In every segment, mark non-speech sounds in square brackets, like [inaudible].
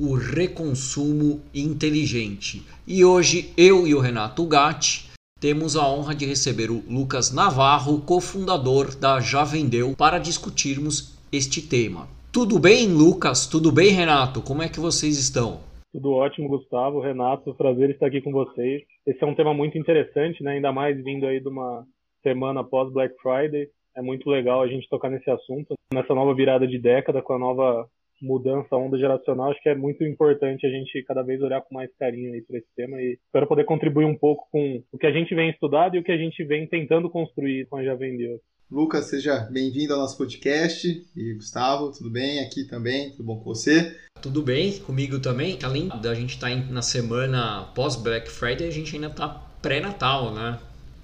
o reconsumo inteligente. E hoje eu e o Renato Gatti temos a honra de receber o Lucas Navarro, cofundador da Já Vendeu, para discutirmos este tema. Tudo bem, Lucas? Tudo bem, Renato? Como é que vocês estão? Tudo ótimo, Gustavo, Renato, prazer estar aqui com vocês. Esse é um tema muito interessante, né? ainda mais vindo aí de uma semana após Black Friday. É muito legal a gente tocar nesse assunto, nessa nova virada de década, com a nova mudança, onda geracional. Acho que é muito importante a gente cada vez olhar com mais carinho aí para esse tema e espero poder contribuir um pouco com o que a gente vem estudado e o que a gente vem tentando construir com a Já Vendeu. Lucas, seja bem-vindo ao nosso podcast. E Gustavo, tudo bem? Aqui também, tudo bom com você? Tudo bem, comigo também. Além da gente estar tá na semana pós Black Friday, a gente ainda está pré-natal, né?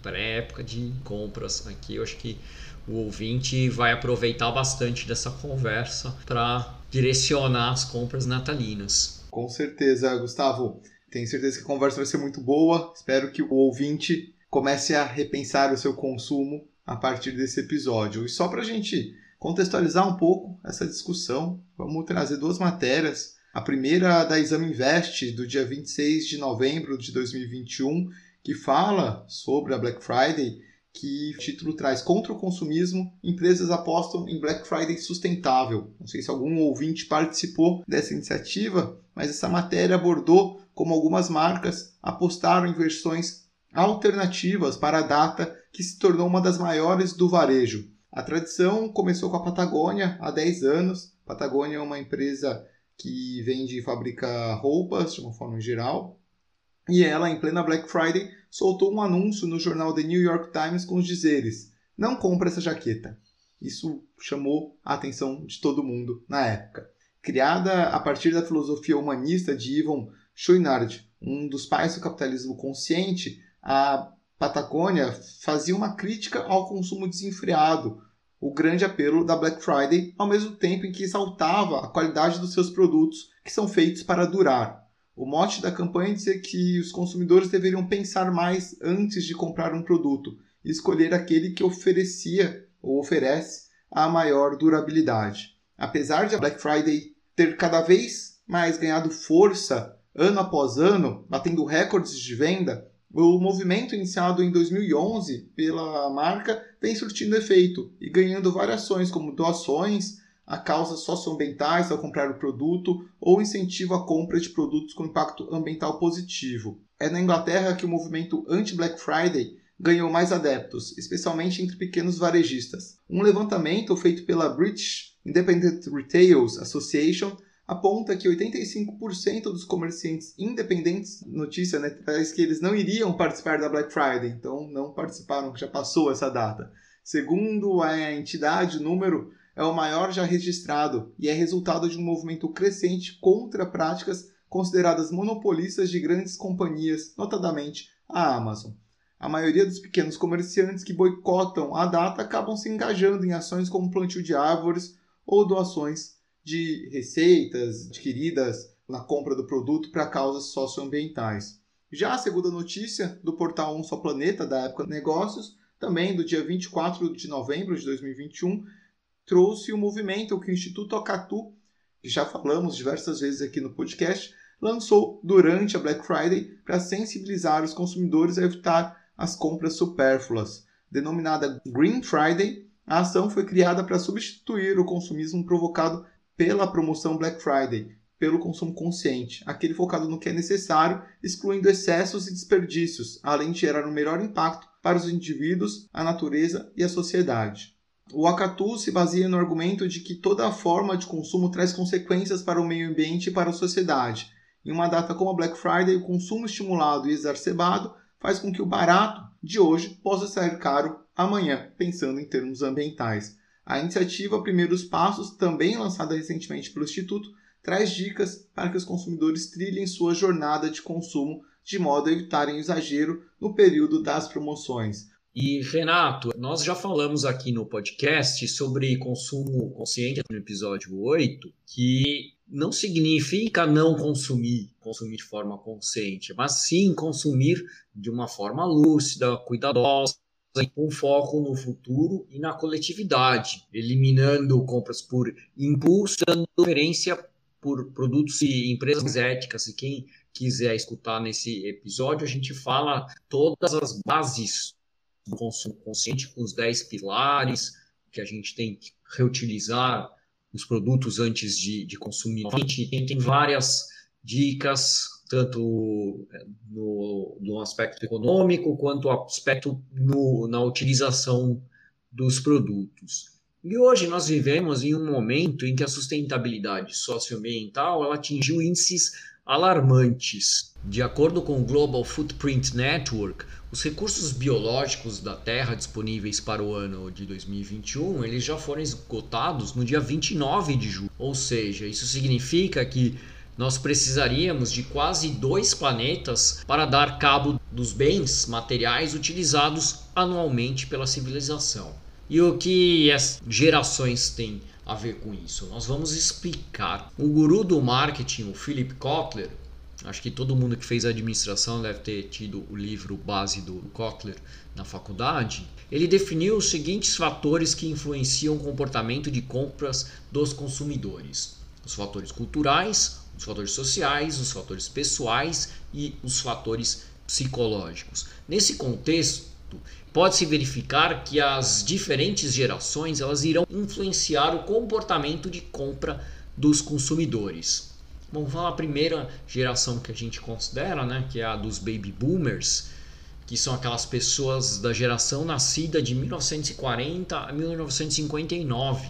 pré-época de compras aqui. Eu acho que o ouvinte vai aproveitar bastante dessa conversa para direcionar as compras natalinas. Com certeza, Gustavo. Tenho certeza que a conversa vai ser muito boa. Espero que o ouvinte comece a repensar o seu consumo a partir desse episódio. E só para a gente contextualizar um pouco essa discussão, vamos trazer duas matérias. A primeira da Exame Invest, do dia 26 de novembro de 2021, que fala sobre a Black Friday, que o título traz contra o consumismo, empresas apostam em Black Friday sustentável. Não sei se algum ouvinte participou dessa iniciativa, mas essa matéria abordou como algumas marcas apostaram em versões alternativas para a data que se tornou uma das maiores do varejo. A tradição começou com a Patagônia há 10 anos. A Patagônia é uma empresa que vende e fabrica roupas de uma forma geral, e ela, em plena Black Friday, soltou um anúncio no jornal The New York Times com os dizeres: Não compre essa jaqueta. Isso chamou a atenção de todo mundo na época. Criada a partir da filosofia humanista de Ivan Chouinard, um dos pais do capitalismo consciente, a Patagônia fazia uma crítica ao consumo desenfreado, o grande apelo da Black Friday, ao mesmo tempo em que exaltava a qualidade dos seus produtos, que são feitos para durar. O mote da campanha dizia que os consumidores deveriam pensar mais antes de comprar um produto e escolher aquele que oferecia ou oferece a maior durabilidade. Apesar de a Black Friday ter cada vez mais ganhado força ano após ano, batendo recordes de venda, o movimento iniciado em 2011 pela marca vem surtindo efeito e ganhando variações como doações, a causas socioambientais ao comprar o produto ou incentivo à compra de produtos com impacto ambiental positivo. É na Inglaterra que o movimento anti-Black Friday ganhou mais adeptos, especialmente entre pequenos varejistas. Um levantamento feito pela British Independent Retailers Association aponta que 85% dos comerciantes independentes, notícia né, traz que eles não iriam participar da Black Friday, então não participaram, já passou essa data. Segundo a entidade, o número é o maior já registrado e é resultado de um movimento crescente contra práticas consideradas monopolistas de grandes companhias, notadamente a Amazon. A maioria dos pequenos comerciantes que boicotam a data acabam se engajando em ações como plantio de árvores ou doações de receitas adquiridas na compra do produto para causas socioambientais. Já a segunda notícia do portal Um Só Planeta da época Negócios, também do dia 24 de novembro de 2021, trouxe o movimento que o Instituto Acatu, que já falamos diversas vezes aqui no podcast, lançou durante a Black Friday para sensibilizar os consumidores a evitar as compras supérfluas. Denominada Green Friday, a ação foi criada para substituir o consumismo provocado pela promoção Black Friday, pelo consumo consciente, aquele focado no que é necessário, excluindo excessos e desperdícios, além de gerar um melhor impacto para os indivíduos, a natureza e a sociedade. O Acatu se baseia no argumento de que toda forma de consumo traz consequências para o meio ambiente e para a sociedade. Em uma data como a Black Friday, o consumo estimulado e exacerbado faz com que o barato de hoje possa sair caro amanhã, pensando em termos ambientais. A iniciativa Primeiros Passos, também lançada recentemente pelo Instituto, traz dicas para que os consumidores trilhem sua jornada de consumo de modo a evitarem exagero no período das promoções. E Renato, nós já falamos aqui no podcast sobre consumo consciente no episódio 8, que não significa não consumir, consumir de forma consciente, mas sim consumir de uma forma lúcida, cuidadosa, com foco no futuro e na coletividade, eliminando compras por impulso, dando preferência por produtos e empresas éticas. E quem quiser escutar nesse episódio, a gente fala todas as bases do consumo consciente, com os 10 pilares que a gente tem que reutilizar os produtos antes de, de consumir. A gente tem, tem várias dicas, tanto é, no, no aspecto econômico quanto aspecto no, na utilização dos produtos. E hoje nós vivemos em um momento em que a sustentabilidade socioambiental ela atingiu índices alarmantes. De acordo com o Global Footprint Network, os recursos biológicos da Terra disponíveis para o ano de 2021, eles já foram esgotados no dia 29 de julho. Ou seja, isso significa que nós precisaríamos de quase dois planetas para dar cabo dos bens materiais utilizados anualmente pela civilização. E o que as gerações têm a ver com isso? Nós vamos explicar. O guru do marketing, o Philip Kotler, acho que todo mundo que fez administração deve ter tido o livro base do Kotler na faculdade. Ele definiu os seguintes fatores que influenciam o comportamento de compras dos consumidores: os fatores culturais, os fatores sociais, os fatores pessoais e os fatores psicológicos. Nesse contexto, pode-se verificar que as diferentes gerações elas irão influenciar o comportamento de compra dos consumidores. Vamos falar a primeira geração que a gente considera, né, que é a dos baby boomers, que são aquelas pessoas da geração nascida de 1940 a 1959,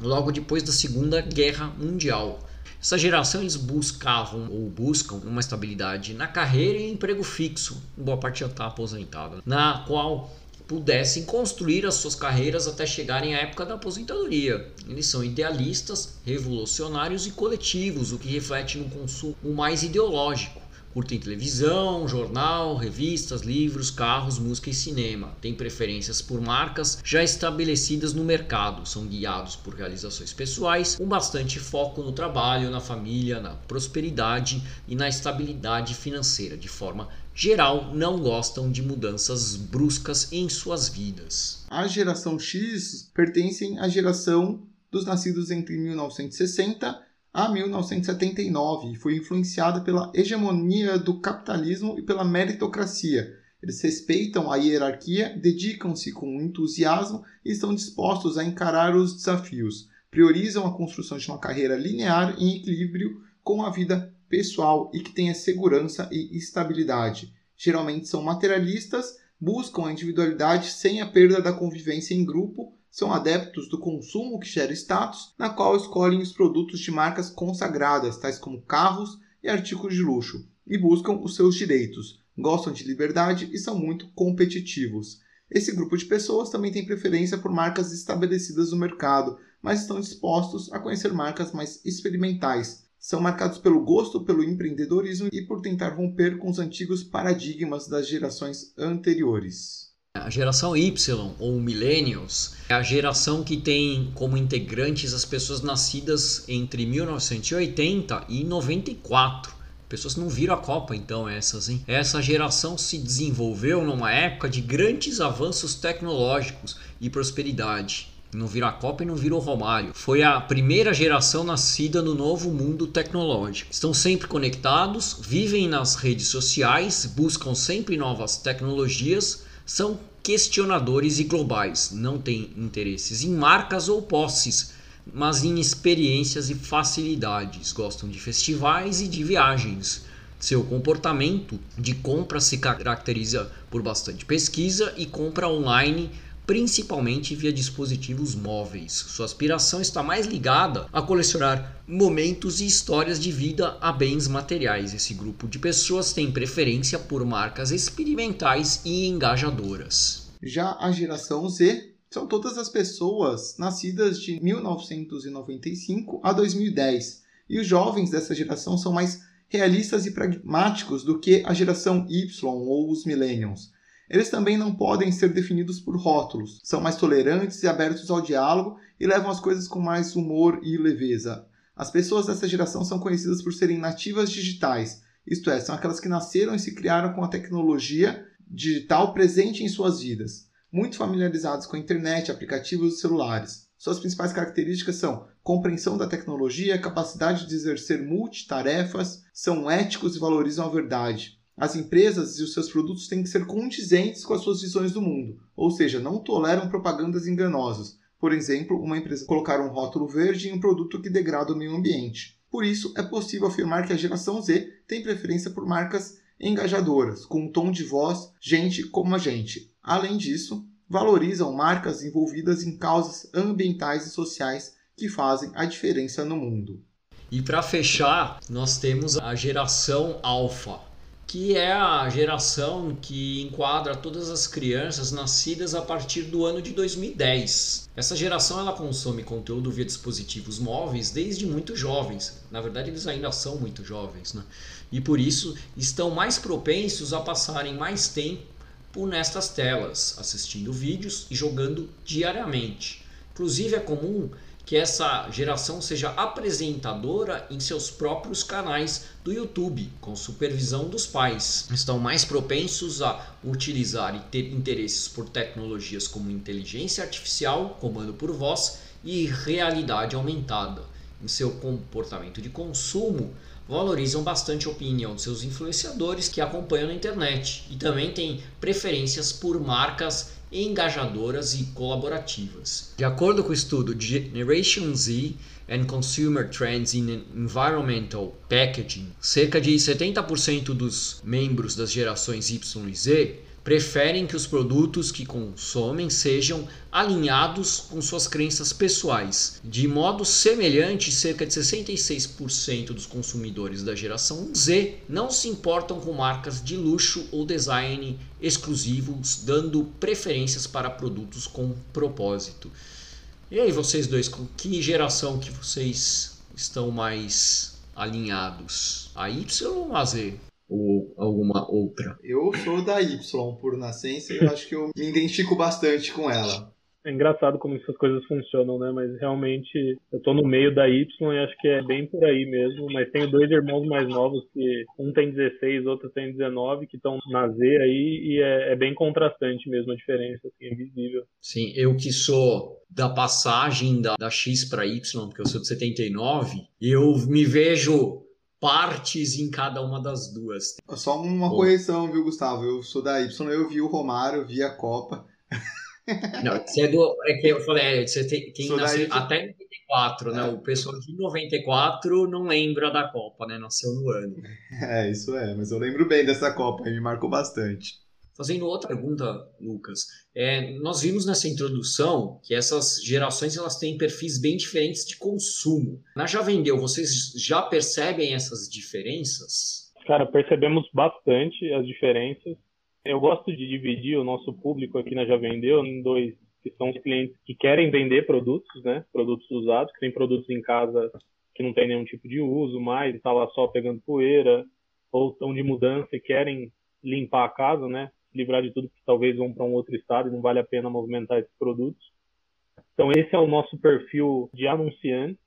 logo depois da Segunda Guerra Mundial. Essa geração eles buscavam ou buscam uma estabilidade na carreira e emprego fixo, boa parte já está aposentada, na qual pudessem construir as suas carreiras até chegarem à época da aposentadoria. Eles são idealistas, revolucionários e coletivos, o que reflete no consumo mais ideológico. Curtem televisão, jornal, revistas, livros, carros, música e cinema. Têm preferências por marcas já estabelecidas no mercado. São guiados por realizações pessoais, com bastante foco no trabalho, na família, na prosperidade e na estabilidade financeira. De forma geral, não gostam de mudanças bruscas em suas vidas. A geração X pertencem à geração dos nascidos entre 1960 a 1979 e foi influenciada pela hegemonia do capitalismo e pela meritocracia. Eles respeitam a hierarquia, dedicam-se com entusiasmo e estão dispostos a encarar os desafios. Priorizam a construção de uma carreira linear em equilíbrio com a vida pessoal e que tenha segurança e estabilidade. Geralmente são materialistas, buscam a individualidade sem a perda da convivência em grupo são adeptos do consumo que gera status, na qual escolhem os produtos de marcas consagradas, tais como carros e artigos de luxo, e buscam os seus direitos, gostam de liberdade e são muito competitivos. Esse grupo de pessoas também tem preferência por marcas estabelecidas no mercado, mas estão dispostos a conhecer marcas mais experimentais. São marcados pelo gosto pelo empreendedorismo e por tentar romper com os antigos paradigmas das gerações anteriores. A geração Y ou Millennials é a geração que tem como integrantes as pessoas nascidas entre 1980 e 94. Pessoas não viram a Copa, então, essas, hein? Essa geração se desenvolveu numa época de grandes avanços tecnológicos e prosperidade. Não virou a Copa e não virou Romário. Foi a primeira geração nascida no novo mundo tecnológico. Estão sempre conectados, vivem nas redes sociais, buscam sempre novas tecnologias são questionadores e globais, não têm interesses em marcas ou posses, mas em experiências e facilidades. Gostam de festivais e de viagens. Seu comportamento de compra se caracteriza por bastante pesquisa e compra online principalmente via dispositivos móveis. Sua aspiração está mais ligada a colecionar momentos e histórias de vida a bens materiais. Esse grupo de pessoas tem preferência por marcas experimentais e engajadoras. Já a geração Z são todas as pessoas nascidas de 1995 a 2010. E os jovens dessa geração são mais realistas e pragmáticos do que a geração Y ou os millennials. Eles também não podem ser definidos por rótulos, são mais tolerantes e abertos ao diálogo e levam as coisas com mais humor e leveza. As pessoas dessa geração são conhecidas por serem nativas digitais, isto é, são aquelas que nasceram e se criaram com a tecnologia digital presente em suas vidas, muito familiarizados com a internet, aplicativos e celulares. Suas principais características são compreensão da tecnologia, capacidade de exercer multitarefas, são éticos e valorizam a verdade. As empresas e os seus produtos têm que ser condizentes com as suas visões do mundo, ou seja, não toleram propagandas enganosas. Por exemplo, uma empresa colocar um rótulo verde em um produto que degrada o meio ambiente. Por isso, é possível afirmar que a geração Z tem preferência por marcas engajadoras, com um tom de voz gente como a gente. Além disso, valorizam marcas envolvidas em causas ambientais e sociais que fazem a diferença no mundo. E para fechar, nós temos a geração alfa, que é a geração que enquadra todas as crianças nascidas a partir do ano de 2010. Essa geração ela consome conteúdo via dispositivos móveis desde muito jovens. Na verdade, eles ainda são muito jovens, né? E por isso estão mais propensos a passarem mais tempo nestas telas, assistindo vídeos e jogando diariamente. Inclusive é comum que essa geração seja apresentadora em seus próprios canais do YouTube, com supervisão dos pais. Estão mais propensos a utilizar e ter interesses por tecnologias como inteligência artificial, comando por voz e realidade aumentada. Em seu comportamento de consumo, valorizam bastante a opinião de seus influenciadores que acompanham na internet e também têm preferências por marcas engajadoras e colaborativas. De acordo com o estudo Generation Z and Consumer Trends in Environmental Packaging, cerca de 70% dos membros das gerações Y e Z preferem que os produtos que consomem sejam alinhados com suas crenças pessoais. De modo semelhante, cerca de 66% dos consumidores da geração Z não se importam com marcas de luxo ou design exclusivos, dando preferências para produtos com propósito. E aí, vocês dois, com que geração que vocês estão mais alinhados? A Y ou a Z? Ou alguma outra? Eu sou da Y por nascença e eu acho que eu me identifico bastante com ela. É engraçado como essas coisas funcionam, né? Mas realmente eu tô no meio da Y e acho que é bem por aí mesmo. Mas tenho dois irmãos mais novos que um tem 16, outro tem 19, que estão na Z aí e é, é, bem contrastante mesmo a diferença, assim, é visível. Sim, eu que sou da passagem da, da X para Y, porque eu sou de 79, eu me vejo partes em cada uma das duas. Só uma Bom. correção, viu, Gustavo? Eu sou da Y, eu vi o Romário, eu vi a Copa. Não, você é do. É que eu falei, é, você tem, quem nasceu até 94, né? É. O pessoal de 94 não lembra da Copa, né? Nasceu no ano. É, isso é, mas eu lembro bem dessa Copa, me marcou bastante. Fazendo outra pergunta, Lucas, é, nós vimos nessa introdução que essas gerações elas têm perfis bem diferentes de consumo. Na Já Vendeu, vocês já percebem essas diferenças? Cara, percebemos bastante as diferenças. Eu gosto de dividir o nosso público aqui na Já Vendeu em dois, que são os clientes que querem vender produtos, né? Produtos usados, que têm produtos em casa que não tem nenhum tipo de uso mais, está lá só pegando poeira, ou estão de mudança e querem limpar a casa, né? Livrar de tudo, porque talvez vão para um outro estado e não vale a pena movimentar esses produtos. Então, esse é o nosso perfil de anunciante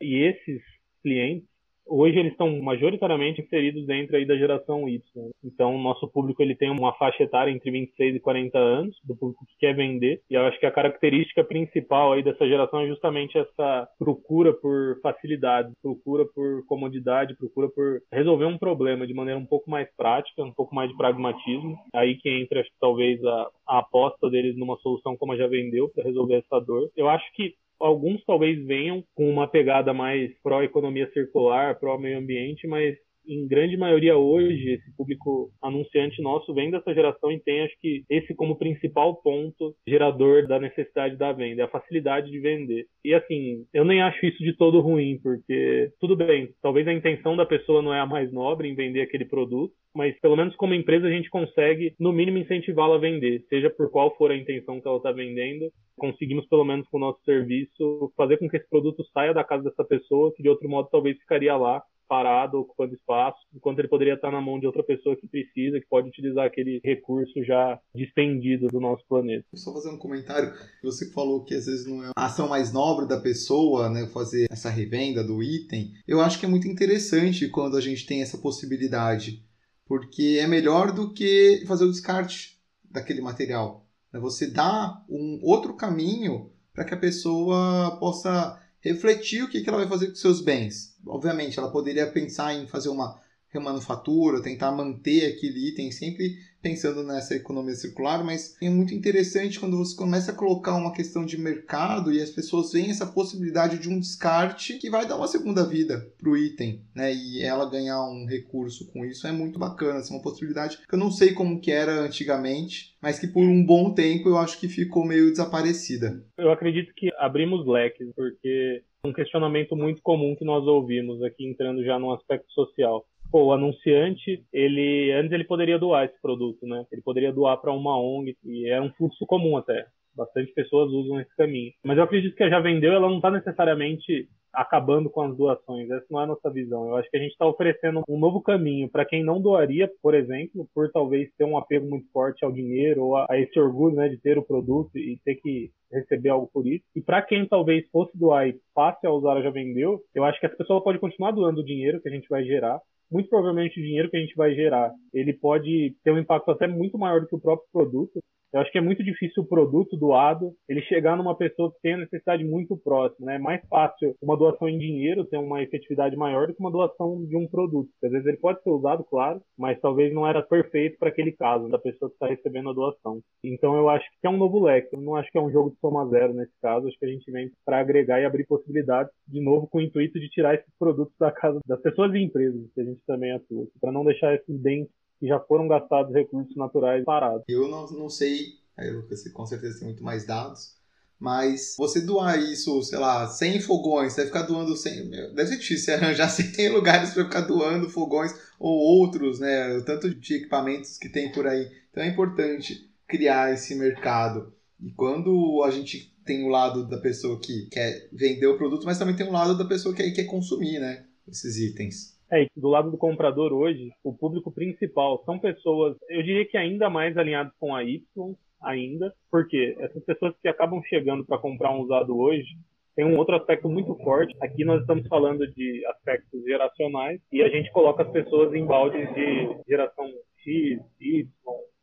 e esses clientes hoje eles estão majoritariamente inseridos dentro aí da geração Y. Então, nosso público ele tem uma faixa etária entre 26 e 40 anos, do público que quer vender. E eu acho que a característica principal aí dessa geração é justamente essa procura por facilidade, procura por comodidade, procura por resolver um problema de maneira um pouco mais prática, um pouco mais de pragmatismo. Aí que entra, acho, talvez, a, a aposta deles numa solução como a já vendeu para resolver essa dor. Eu acho que Alguns talvez venham com uma pegada mais pró-economia circular, pró-meio ambiente, mas em grande maioria hoje, esse público anunciante nosso vem dessa geração e tem, acho que, esse como principal ponto gerador da necessidade da venda, é a facilidade de vender. E assim, eu nem acho isso de todo ruim, porque tudo bem, talvez a intenção da pessoa não é a mais nobre em vender aquele produto, mas pelo menos como empresa a gente consegue, no mínimo, incentivá-la a vender, seja por qual for a intenção que ela está vendendo, conseguimos pelo menos com o nosso serviço fazer com que esse produto saia da casa dessa pessoa, que de outro modo talvez ficaria lá parado, ocupando espaço, enquanto ele poderia estar na mão de outra pessoa que precisa, que pode utilizar aquele recurso já dispendido do nosso planeta. Só fazer um comentário, você falou que às vezes não é a ação mais nobre da pessoa, né, fazer essa revenda do item. Eu acho que é muito interessante quando a gente tem essa possibilidade, porque é melhor do que fazer o descarte daquele material. Né? Você dá um outro caminho para que a pessoa possa refletir o que, que ela vai fazer com seus bens. Obviamente, ela poderia pensar em fazer uma remanufatura, tentar manter aquele item sempre pensando nessa economia circular, mas é muito interessante quando você começa a colocar uma questão de mercado e as pessoas veem essa possibilidade de um descarte que vai dar uma segunda vida para o item, né? E ela ganhar um recurso com isso é muito bacana, é uma possibilidade que eu não sei como que era antigamente, mas que por um bom tempo eu acho que ficou meio desaparecida. Eu acredito que abrimos leques, porque um questionamento muito comum que nós ouvimos aqui entrando já no aspecto social pô, o anunciante, ele antes ele poderia doar esse produto, né? Ele poderia doar para uma ONG e é um fluxo comum até. Bastante pessoas usam esse caminho. Mas eu acredito que a já vendeu, ela não está necessariamente acabando com as doações. Essa não é a nossa visão. Eu acho que a gente está oferecendo um novo caminho para quem não doaria, por exemplo, por talvez ter um apego muito forte ao dinheiro ou a, esse orgulho né, de ter o produto e ter que receber algo por isso. E para quem talvez fosse doar e passe a usar a já vendeu, eu acho que essa pessoa pode continuar doando o dinheiro que a gente vai gerar, muito provavelmente o dinheiro que a gente vai gerar, ele pode ter um impacto até muito maior do que o próprio produto. Eu acho que é muito difícil o produto doado ele chegar numa pessoa que tem a necessidade muito próxima. Né? É mais fácil uma doação em dinheiro ter uma efetividade maior do que uma doação de um produto. Às vezes ele pode ser usado, claro, mas talvez não era perfeito para aquele caso, da pessoa que está recebendo a doação. Então eu acho que é um novo leque. Eu não acho que é um jogo de soma zero nesse caso. Acho que a gente vem para agregar e abrir possibilidades, de novo, com o intuito de tirar esses produtos da casa das pessoas e empresas que a gente também atua, para não deixar esses bens que já foram gastados recursos naturais parados. Eu não, não sei, você com certeza tem muito mais dados, mas você doar isso, sei lá, 100 fogões, você vai ficar doando 100. Deve ser difícil [laughs] arranjar 100 lugares para ficar doando fogões ou outros, né? O tanto de equipamentos que tem por aí. Então é importante criar esse mercado. E quando a gente tem o lado da pessoa que quer vender o produto, mas também tem o lado da pessoa que quer consumir, né? Esses itens. É, do lado do comprador hoje, o público principal são pessoas, eu diria que ainda mais alinhadas com a Y, ainda, porque essas pessoas que acabam chegando para comprar um usado hoje, tem um outro aspecto muito forte. Aqui nós estamos falando de aspectos geracionais e a gente coloca as pessoas em baldes de geração X, Y,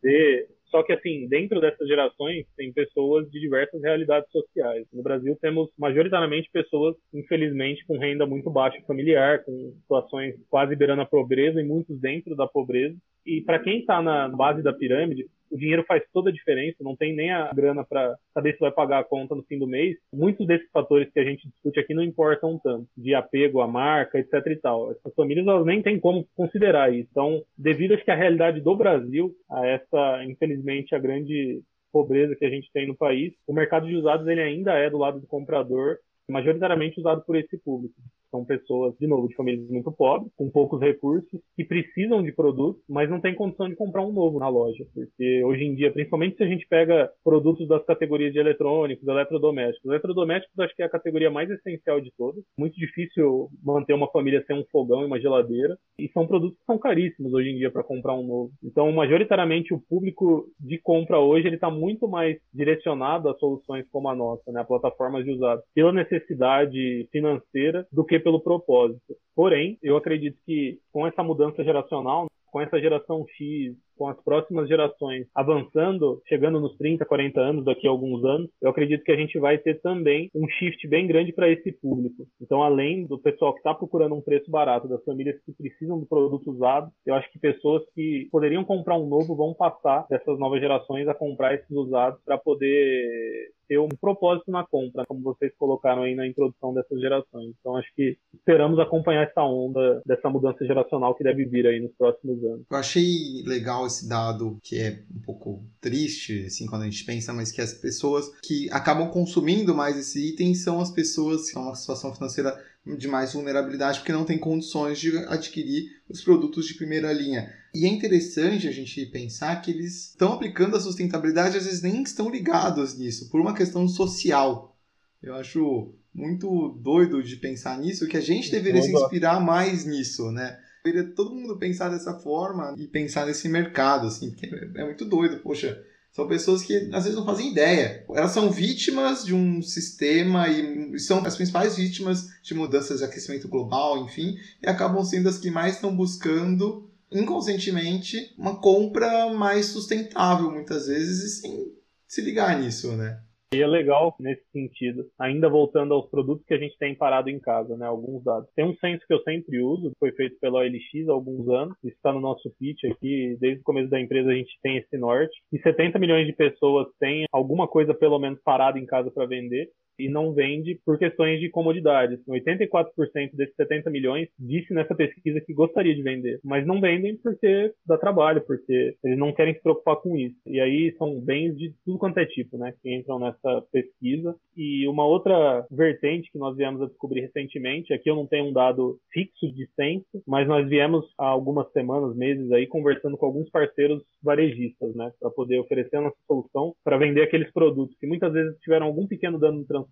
Z, só que, assim, dentro dessas gerações, tem pessoas de diversas realidades sociais. No Brasil, temos majoritariamente pessoas, infelizmente, com renda muito baixa familiar, com situações quase beirando a pobreza e muitos dentro da pobreza. E para quem está na base da pirâmide, o dinheiro faz toda a diferença, não tem nem a grana para saber se vai pagar a conta no fim do mês. Muitos desses fatores que a gente discute aqui não importam tanto, de apego à marca, etc e tal. Essas famílias elas nem têm como considerar isso. Então, devido acho que à realidade do Brasil, a essa, infelizmente, a grande pobreza que a gente tem no país, o mercado de usados ele ainda é do lado do comprador, majoritariamente usado por esse público. São pessoas, de novo, de famílias muito pobres, com poucos recursos, que precisam de produtos, mas não têm condição de comprar um novo na loja. Porque hoje em dia, principalmente se a gente pega produtos das categorias de eletrônicos, eletrodomésticos, eletrodomésticos acho que é a categoria mais essencial de todas. Muito difícil manter uma família sem um fogão e uma geladeira. E são produtos que são caríssimos hoje em dia para comprar um novo. Então, majoritariamente, o público de compra hoje ele está muito mais direcionado a soluções como a nossa, né? a plataformas de usados, pela necessidade financeira do que pelo propósito. Porém, eu acredito que com essa mudança geracional, com essa geração X, com as próximas gerações avançando, chegando nos 30, 40 anos, daqui a alguns anos, eu acredito que a gente vai ter também um shift bem grande para esse público. Então, além do pessoal que está procurando um preço barato, das famílias que precisam do produto usado, eu acho que pessoas que poderiam comprar um novo vão passar dessas novas gerações a comprar esses usados para poder ter um propósito na compra, como vocês colocaram aí na introdução dessas gerações. Então acho que esperamos acompanhar essa onda dessa mudança geracional que deve vir aí nos próximos anos. Eu achei legal esse dado que é um pouco triste, assim, quando a gente pensa, mas que as pessoas que acabam consumindo mais esse item são as pessoas que estão numa situação financeira de mais vulnerabilidade porque não tem condições de adquirir os produtos de primeira linha. E é interessante a gente pensar que eles estão aplicando a sustentabilidade, às vezes nem estão ligados nisso, por uma questão social. Eu acho muito doido de pensar nisso, que a gente deveria se inspirar mais nisso, né? Deveria todo mundo pensar dessa forma e pensar nesse mercado, assim, porque é muito doido, poxa são pessoas que às vezes não fazem ideia. Elas são vítimas de um sistema e são as principais vítimas de mudanças de aquecimento global, enfim, e acabam sendo as que mais estão buscando inconscientemente uma compra mais sustentável muitas vezes e sem se ligar nisso, né? E é legal nesse sentido, ainda voltando aos produtos que a gente tem parado em casa, né? Alguns dados. Tem um censo que eu sempre uso, foi feito pela OLX há alguns anos, está no nosso pitch aqui, desde o começo da empresa a gente tem esse norte, e 70 milhões de pessoas têm alguma coisa pelo menos parada em casa para vender e não vende por questões de comodidades. 84% desses 70 milhões disse nessa pesquisa que gostaria de vender, mas não vendem porque dá trabalho, porque eles não querem se preocupar com isso. E aí são bens de tudo quanto é tipo, né, que entram nessa pesquisa. E uma outra vertente que nós viemos a descobrir recentemente, aqui eu não tenho um dado fixo de censo, mas nós viemos há algumas semanas, meses aí, conversando com alguns parceiros varejistas, né, para poder oferecer a nossa solução para vender aqueles produtos que muitas vezes tiveram algum pequeno dano no transporte,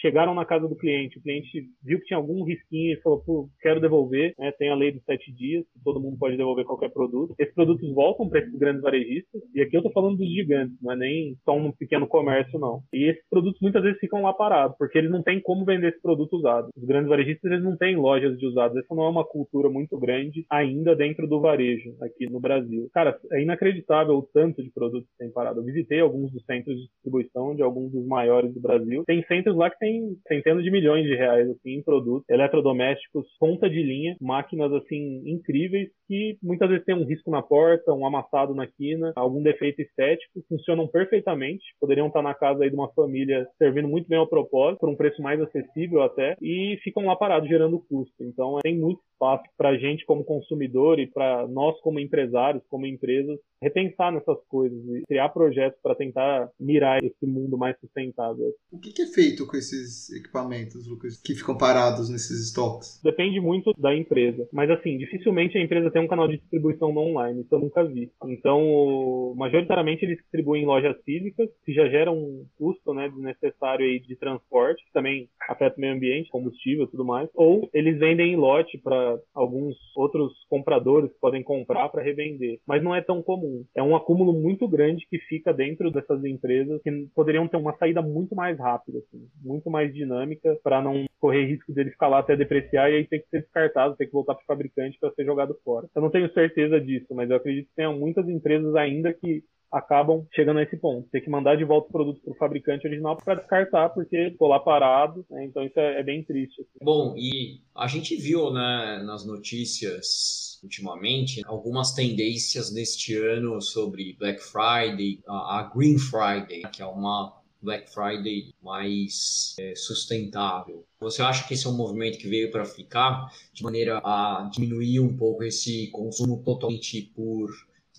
chegaram na casa do cliente, o cliente viu que tinha algum risquinho e falou, pô, quero devolver, né? tem a lei dos sete dias, que todo mundo pode devolver qualquer produto. Esses produtos voltam para esses grandes varejistas, e aqui eu tô falando dos gigantes, não é nem só um pequeno comércio, não. E esses produtos muitas vezes ficam lá parados, porque eles não têm como vender esse produto usado. Os grandes varejistas, eles não têm lojas de usados. Essa não é uma cultura muito grande ainda dentro do varejo aqui no Brasil. Cara, é inacreditável o tanto de produtos que tem parado. Eu visitei alguns dos centros de distribuição de alguns dos maiores do Brasil. Tem centros lá que tem centenas de milhões de reais assim, em produtos, eletrodomésticos, ponta de linha, máquinas assim incríveis que muitas vezes tem um risco na porta, um amassado na quina, algum defeito estético, funcionam perfeitamente, poderiam estar na casa aí de uma família servindo muito bem ao propósito, por um preço mais acessível até, e ficam lá parados gerando custo. Então tem muito espaço para a gente como consumidor e para nós como empresários, como empresas, repensar nessas coisas e criar projetos para tentar mirar esse mundo mais sustentável. O que é feito com esses equipamentos, Lucas, que ficam parados nesses estoques? Depende muito da empresa, mas assim, dificilmente a empresa tem um canal de distribuição no online, isso eu nunca vi. Então, majoritariamente eles distribuem em lojas físicas, que já geram um custo né, desnecessário aí de transporte, que também afeta o meio ambiente, combustível e tudo mais, ou eles vendem em lote para alguns outros compradores podem comprar para revender, mas não é tão comum. É um acúmulo muito grande que fica dentro dessas empresas que poderiam ter uma saída muito mais rápida, assim, muito mais dinâmica para não correr risco dele ficar lá até depreciar e aí ter que ser descartado, ter que voltar para o fabricante para ser jogado fora. Eu não tenho certeza disso, mas eu acredito que tenha muitas empresas ainda que acabam chegando a esse ponto. Ter que mandar de volta o produto para o fabricante original para descartar, porque ficou lá parado. Né? Então isso é, é bem triste. Assim. Bom, e a gente viu né, nas notícias ultimamente algumas tendências neste ano sobre Black Friday, a, a Green Friday, que é uma Black Friday mais é, sustentável. Você acha que esse é um movimento que veio para ficar de maneira a diminuir um pouco esse consumo totalmente por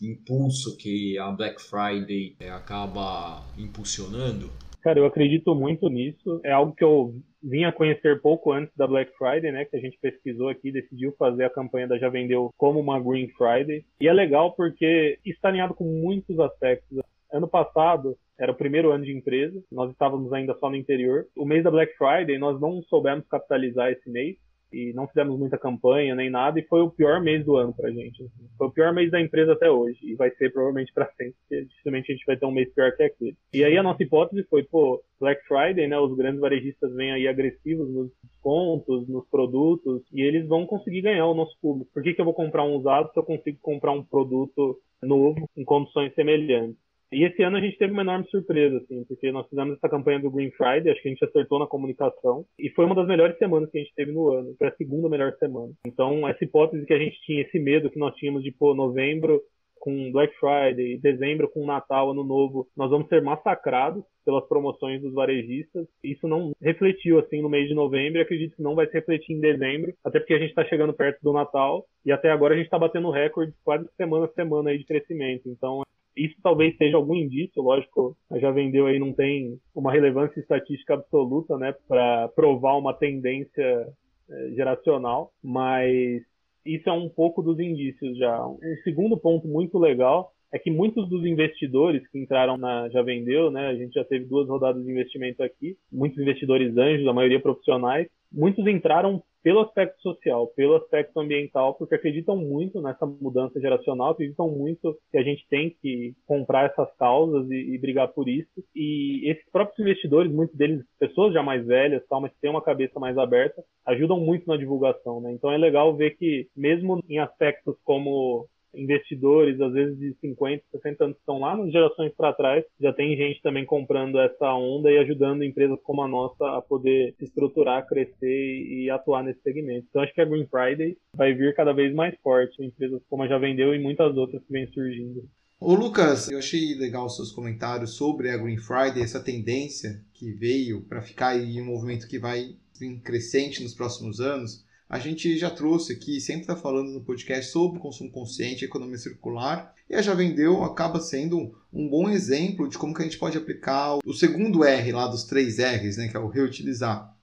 impulso que a Black Friday é, acaba impulsionando? Cara, eu acredito muito nisso. É algo que eu vinha conhecer pouco antes da Black Friday, né? Que a gente pesquisou aqui, decidiu fazer a campanha da Já Vendeu como uma Green Friday. E é legal porque está alinhado com muitos aspectos. Ano passado era o primeiro ano de empresa, nós estávamos ainda só no interior. O mês da Black Friday nós não soubemos capitalizar esse mês, e não fizemos muita campanha nem nada e foi o pior mês do ano pra gente. Assim. Foi o pior mês da empresa até hoje e vai ser provavelmente para sempre, porque dificilmente a gente vai ter um mês pior que aquele. E aí a nossa hipótese foi, pô, Black Friday, né, os grandes varejistas vêm aí agressivos nos descontos, nos produtos e eles vão conseguir ganhar o nosso público. Por que, que eu vou comprar um usado se eu consigo comprar um produto novo em condições semelhantes? E esse ano a gente teve uma enorme surpresa, assim, porque nós fizemos essa campanha do Green Friday, acho que a gente acertou na comunicação, e foi uma das melhores semanas que a gente teve no ano, foi a segunda melhor semana. Então, essa hipótese que a gente tinha, esse medo que nós tínhamos de, pô, novembro com Black Friday, dezembro com Natal, Ano Novo, nós vamos ser massacrados pelas promoções dos varejistas. Isso não refletiu assim no mês de novembro e acredito que não vai se refletir em dezembro, até porque a gente está chegando perto do Natal e até agora a gente está batendo recorde quase semana a semana aí de crescimento. Então isso talvez seja algum indício, lógico, já vendeu aí não tem uma relevância estatística absoluta, né, para provar uma tendência é, geracional, mas isso é um pouco dos indícios já. Um segundo ponto muito legal é que muitos dos investidores que entraram na Já Vendeu, né, a gente já teve duas rodadas de investimento aqui, muitos investidores anjos, a maioria profissionais, muitos entraram pelo aspecto social, pelo aspecto ambiental, porque acreditam muito nessa mudança geracional, acreditam muito que a gente tem que comprar essas causas e, e brigar por isso. E esses próprios investidores, muitos deles pessoas já mais velhas, tal, mas que têm uma cabeça mais aberta, ajudam muito na divulgação, né? Então é legal ver que mesmo em aspectos como investidores, às vezes de 50, 60 anos, que estão lá nas gerações para trás, já tem gente também comprando essa onda e ajudando empresas como a nossa a poder se estruturar, crescer e atuar nesse segmento. Então acho que a Green Friday vai vir cada vez mais forte, empresas como a Já Vendeu e muitas outras que vêm surgindo. Ô Lucas, eu achei legal os seus comentários sobre a Green Friday, essa tendência que veio para ficar aí um movimento que vai crescente nos próximos anos. A gente já trouxe aqui, sempre está falando no podcast sobre consumo consciente, economia circular, e a Já Vendeu acaba sendo um bom exemplo de como que a gente pode aplicar o segundo R lá dos três R's, né, que é o reutilizar.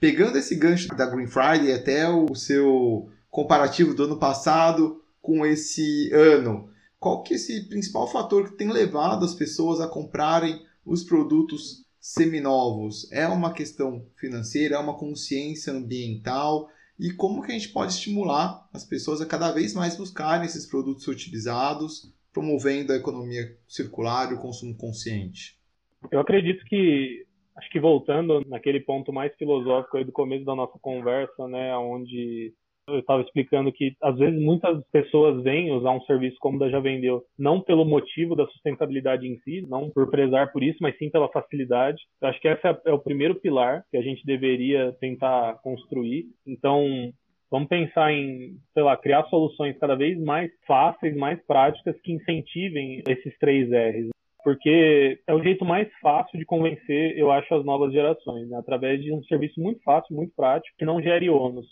Pegando esse gancho da Green Friday até o seu comparativo do ano passado com esse ano, qual que é esse principal fator que tem levado as pessoas a comprarem os produtos seminovos? É uma questão financeira, é uma consciência ambiental? E como que a gente pode estimular as pessoas a cada vez mais buscarem esses produtos utilizados, promovendo a economia circular e o consumo consciente. Eu acredito que, acho que voltando naquele ponto mais filosófico aí do começo da nossa conversa, né, onde eu estava explicando que às vezes muitas pessoas vêm usar um serviço como o da Já Vendeu, não pelo motivo da sustentabilidade em si, não por prezar por isso, mas sim pela facilidade. Eu acho que esse é, o primeiro pilar que a gente deveria tentar construir. Então, vamos pensar em, sei lá, criar soluções cada vez mais fáceis, mais práticas que incentivem esses três R's porque é o jeito mais fácil de convencer, eu acho, as novas gerações, né? através de um serviço muito fácil, muito prático, que não gere ônus.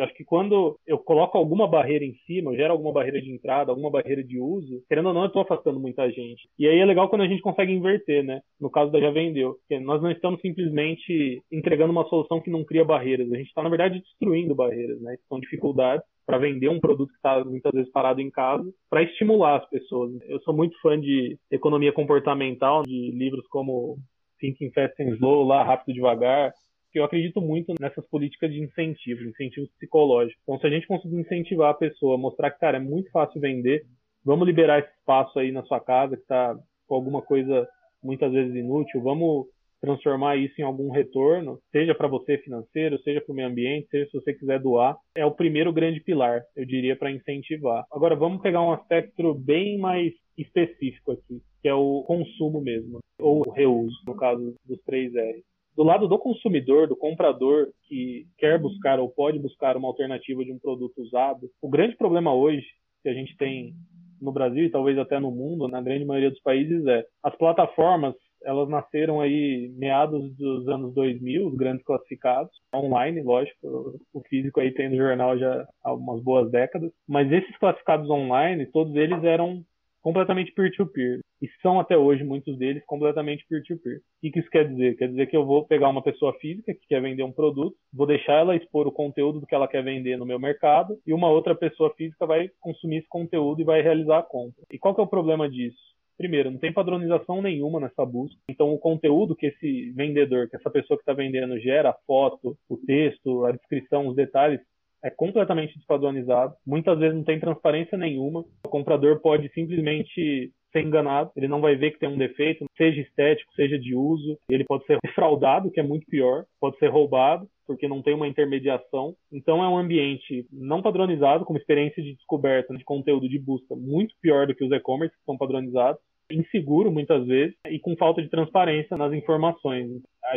Eu acho que quando eu coloco alguma barreira em cima, eu gero alguma barreira de entrada, alguma barreira de uso, querendo ou não, eu estou afastando muita gente. E aí é legal quando a gente consegue inverter, né? No caso da Já Vendeu. Porque nós não estamos simplesmente entregando uma solução que não cria barreiras. A gente está, na verdade, destruindo barreiras, né? São dificuldades para vender um produto que está muitas vezes parado em casa, para estimular as pessoas. Eu sou muito fã de economia comportamental, de livros como Thinking Fast and Slow, lá, Rápido Devagar, que eu acredito muito nessas políticas de incentivo, incentivos psicológicos. Então, se a gente conseguir incentivar a pessoa, mostrar que, cara, é muito fácil vender, vamos liberar esse espaço aí na sua casa que está com alguma coisa muitas vezes inútil, vamos transformar isso em algum retorno, seja para você financeiro, seja para o meio ambiente, seja se você quiser doar, é o primeiro grande pilar, eu diria, para incentivar. Agora, vamos pegar um aspecto bem mais específico aqui, que é o consumo mesmo, ou o reuso, no caso dos três R do lado do consumidor, do comprador que quer buscar ou pode buscar uma alternativa de um produto usado, o grande problema hoje que a gente tem no Brasil e talvez até no mundo, na grande maioria dos países, é as plataformas elas nasceram aí meados dos anos 2000, os grandes classificados, online, lógico, o físico aí tem no jornal já há umas boas décadas, mas esses classificados online, todos eles eram completamente peer-to-peer. E são até hoje muitos deles completamente peer-to-peer. O que isso quer dizer? Quer dizer que eu vou pegar uma pessoa física que quer vender um produto, vou deixar ela expor o conteúdo do que ela quer vender no meu mercado, e uma outra pessoa física vai consumir esse conteúdo e vai realizar a compra. E qual que é o problema disso? primeiro, não tem padronização nenhuma nessa busca. Então, o conteúdo que esse vendedor, que essa pessoa que está vendendo gera, a foto, o texto, a descrição, os detalhes, é completamente despadronizado. Muitas vezes não tem transparência nenhuma. O comprador pode simplesmente ser enganado, ele não vai ver que tem um defeito, seja estético, seja de uso. Ele pode ser fraudado, que é muito pior, pode ser roubado, porque não tem uma intermediação. Então é um ambiente não padronizado, com experiência de descoberta de conteúdo de busca muito pior do que os e-commerce que são padronizados inseguro muitas vezes e com falta de transparência nas informações.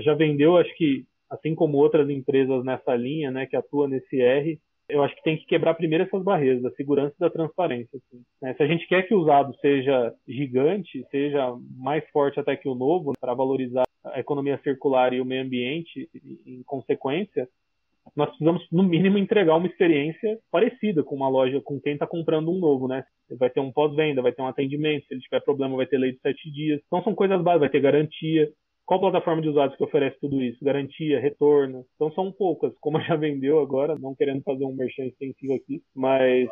Já vendeu, acho que assim como outras empresas nessa linha, né, que atua nesse R, eu acho que tem que quebrar primeiro essas barreiras da segurança e da transparência. Assim, né? Se a gente quer que o usado seja gigante, seja mais forte até que o novo, para valorizar a economia circular e o meio ambiente, em consequência, nós precisamos, no mínimo, entregar uma experiência parecida com uma loja, com quem está comprando um novo, né? Vai ter um pós-venda, vai ter um atendimento, se ele tiver problema, vai ter lei de sete dias. Então, são coisas básicas, vai ter garantia. Qual plataforma de usuários que oferece tudo isso? Garantia, retorno. Então são poucas, como já vendeu agora, não querendo fazer um merchan extensivo aqui, mas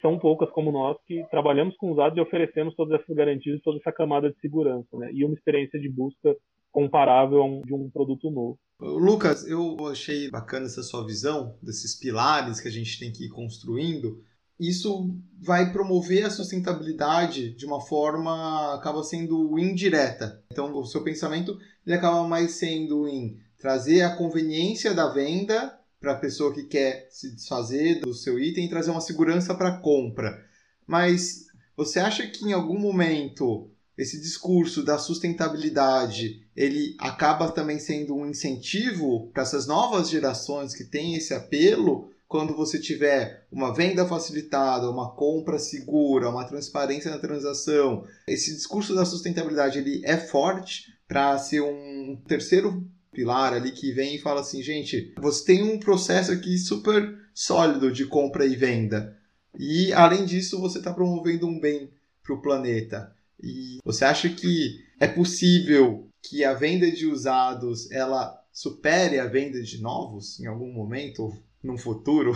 são poucas como nós que trabalhamos com usados e oferecemos todas essas garantias toda essa camada de segurança, né? E uma experiência de busca comparável a um, de um produto novo. Lucas, eu achei bacana essa sua visão desses pilares que a gente tem que ir construindo isso vai promover a sustentabilidade de uma forma acaba sendo indireta. Então, o seu pensamento ele acaba mais sendo em trazer a conveniência da venda para a pessoa que quer se desfazer do seu item e trazer uma segurança para a compra. Mas você acha que em algum momento esse discurso da sustentabilidade ele acaba também sendo um incentivo para essas novas gerações que têm esse apelo quando você tiver uma venda facilitada, uma compra segura, uma transparência na transação, esse discurso da sustentabilidade ele é forte para ser um terceiro pilar ali que vem e fala assim, gente, você tem um processo aqui super sólido de compra e venda. E além disso, você está promovendo um bem para o planeta. E você acha que é possível que a venda de usados ela supere a venda de novos em algum momento? Num futuro?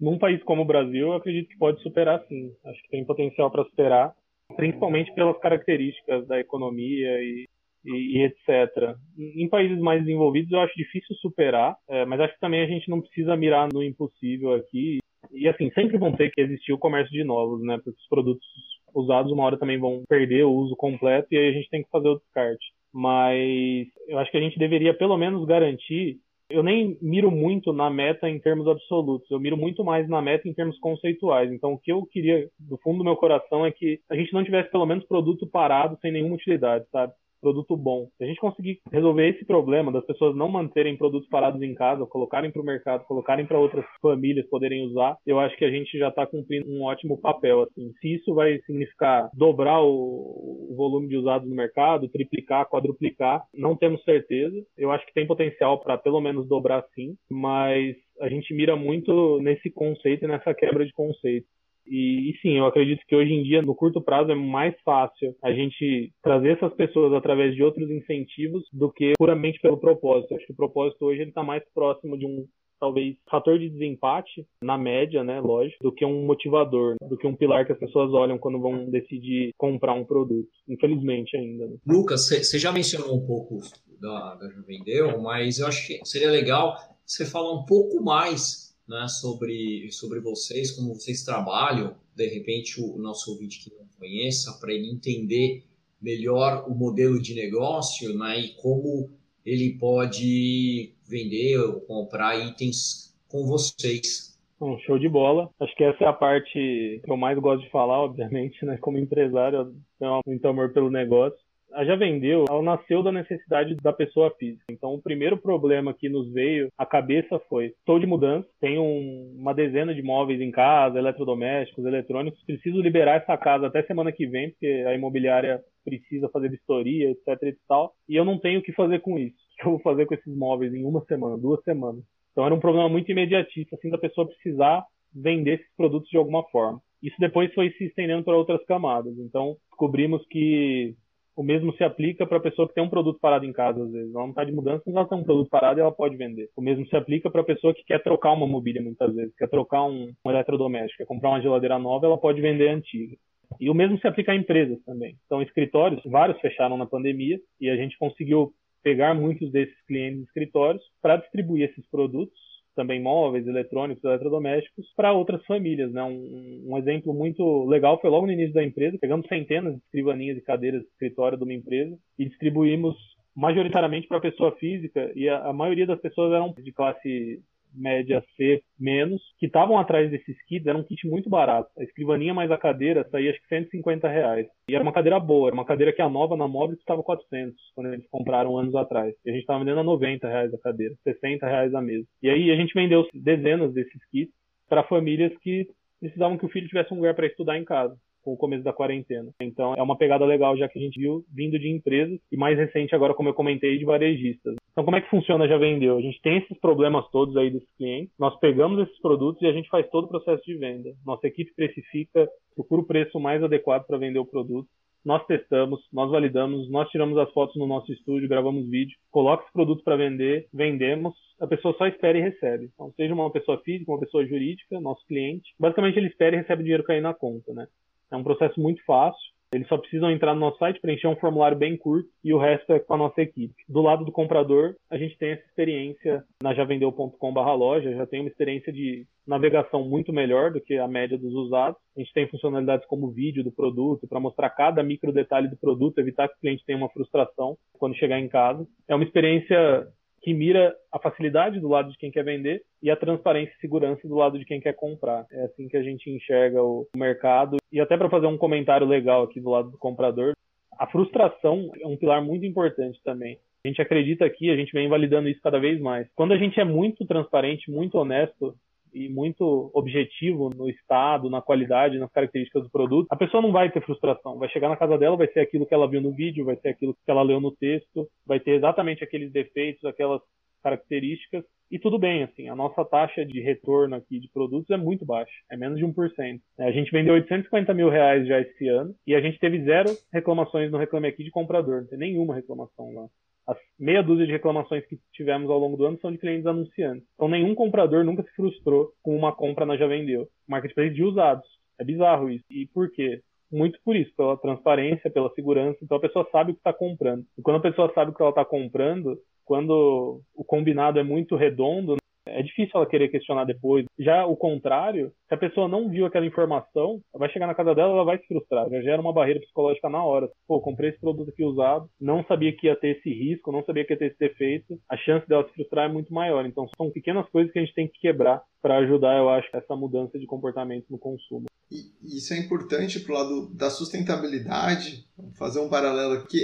Num país como o Brasil, eu acredito que pode superar sim. Acho que tem potencial para superar, principalmente pelas características da economia e, e, e, etc. Em países mais desenvolvidos, eu acho difícil superar, é, mas acho que também a gente não precisa mirar no impossível aqui. E assim, sempre vão ter que existir o comércio de novos, né? Porque os produtos usados uma hora também vão perder o uso completo e aí a gente tem que fazer o descarte. Mas eu acho que a gente deveria pelo menos garantir eu nem miro muito na meta em termos absolutos, eu miro muito mais na meta em termos conceituais. Então, o que eu queria, do fundo do meu coração, é que a gente não tivesse pelo menos produto parado sem nenhuma utilidade, sabe? Produto bom. Se a gente conseguir resolver esse problema das pessoas não manterem produtos parados em casa, colocarem para o mercado, colocarem para outras famílias poderem usar, eu acho que a gente já está cumprindo um ótimo papel. Assim. Se isso vai significar dobrar o, o volume de usados no mercado, triplicar, quadruplicar, não temos certeza. Eu acho que tem potencial para pelo menos dobrar sim, mas a gente mira muito nesse conceito e nessa quebra de conceito. E, e, sim, eu acredito que hoje em dia, no curto prazo, é mais fácil a gente trazer essas pessoas através de outros incentivos do que puramente pelo propósito. Acho que o propósito hoje está mais próximo de um talvez fator de desempate na média, né, lógico, do que um motivador, do que um pilar que as pessoas olham quando vão decidir comprar um produto. Infelizmente ainda. Né? Lucas, você já mencionou um pouco da, da Juvendeu, mas eu acho que seria legal você falar um pouco mais né, sobre, sobre vocês, como vocês trabalham, de repente o nosso ouvinte que não conheça, para ele entender melhor o modelo de negócio né, e como ele pode vender ou comprar itens com vocês. Um show de bola. Acho que essa é a parte que eu mais gosto de falar, obviamente, né? Como empresário, eu tenho muito amor pelo negócio a Já Vendeu, ela nasceu da necessidade da pessoa física. Então, o primeiro problema que nos veio à cabeça foi: estou de mudança, tenho um, uma dezena de móveis em casa, eletrodomésticos, eletrônicos, preciso liberar essa casa até semana que vem, porque a imobiliária precisa fazer vistoria, etc e tal, e eu não tenho o que fazer com isso. O que eu vou fazer com esses móveis em uma semana, duas semanas? Então, era um problema muito imediatista, assim, da pessoa precisar vender esses produtos de alguma forma. Isso depois foi se estendendo para outras camadas. Então, descobrimos que o mesmo se aplica para a pessoa que tem um produto parado em casa, às vezes. Ela não está de mudança, mas ela tem um produto parado e ela pode vender. O mesmo se aplica para a pessoa que quer trocar uma mobília, muitas vezes, quer trocar um, um eletrodoméstico, quer comprar uma geladeira nova, ela pode vender a antiga. E o mesmo se aplica a empresas também. Então, escritórios, vários fecharam na pandemia e a gente conseguiu pegar muitos desses clientes de escritórios para distribuir esses produtos, também móveis, eletrônicos, eletrodomésticos, para outras famílias. Né? Um, um, exemplo muito legal foi logo no início da empresa, pegamos centenas de escrivaninhas e cadeiras de escritório de uma empresa e distribuímos majoritariamente para pessoa física e a, a maioria das pessoas eram de classe média C menos, que estavam atrás desses kits, era um kit muito barato. A escrivaninha mais a cadeira saía acho que 150 reais. E era uma cadeira boa, era uma cadeira que a nova na Móveis custava 400, quando eles compraram anos atrás. E a gente estava vendendo a 90 reais a cadeira, 60 reais a mesa. E aí a gente vendeu dezenas desses kits para famílias que precisavam que o filho tivesse um lugar para estudar em casa com o começo da quarentena. Então é uma pegada legal já que a gente viu vindo de empresas e mais recente agora, como eu comentei, de varejistas. Então como é que funciona já vendeu? A gente tem esses problemas todos aí dos clientes, nós pegamos esses produtos e a gente faz todo o processo de venda. Nossa equipe precifica, procura o preço mais adequado para vender o produto nós testamos, nós validamos, nós tiramos as fotos no nosso estúdio, gravamos vídeo, coloca esse produto para vender, vendemos, a pessoa só espera e recebe. Então, seja uma pessoa física, uma pessoa jurídica, nosso cliente, basicamente ele espera e recebe o dinheiro cair na conta, né? É um processo muito fácil. Eles só precisam entrar no nosso site, preencher um formulário bem curto e o resto é com a nossa equipe. Do lado do comprador, a gente tem essa experiência na javendeu.com/loja, já tem uma experiência de navegação muito melhor do que a média dos usados. A gente tem funcionalidades como vídeo do produto para mostrar cada micro detalhe do produto, evitar que o cliente tenha uma frustração quando chegar em casa. É uma experiência que mira a facilidade do lado de quem quer vender e a transparência e segurança do lado de quem quer comprar. É assim que a gente enxerga o mercado. E até para fazer um comentário legal aqui do lado do comprador, a frustração é um pilar muito importante também. A gente acredita aqui, a gente vem validando isso cada vez mais. Quando a gente é muito transparente, muito honesto e muito objetivo no estado, na qualidade, nas características do produto, a pessoa não vai ter frustração. Vai chegar na casa dela, vai ser aquilo que ela viu no vídeo, vai ser aquilo que ela leu no texto, vai ter exatamente aqueles defeitos, aquelas características e tudo bem, assim, a nossa taxa de retorno aqui de produtos é muito baixa, é menos de 1%. A gente vendeu 850 mil reais já esse ano e a gente teve zero reclamações no Reclame Aqui de comprador, não tem nenhuma reclamação lá. As meia dúzia de reclamações que tivemos ao longo do ano são de clientes anunciantes. Então nenhum comprador nunca se frustrou com uma compra na Já Vendeu. Marketplace de usados. É bizarro isso. E por quê? Muito por isso, pela transparência, pela segurança. Então a pessoa sabe o que está comprando. E quando a pessoa sabe o que ela está comprando, quando o combinado é muito redondo, é difícil ela querer questionar depois. Já o contrário, se a pessoa não viu aquela informação, vai chegar na casa dela, ela vai se frustrar. Já gera uma barreira psicológica na hora. Pô, comprei esse produto aqui usado, não sabia que ia ter esse risco, não sabia que ia ter esse defeito. A chance dela se frustrar é muito maior. Então, são pequenas coisas que a gente tem que quebrar para ajudar, eu acho, essa mudança de comportamento no consumo. E isso é importante pro lado da sustentabilidade. Fazer um paralelo aqui.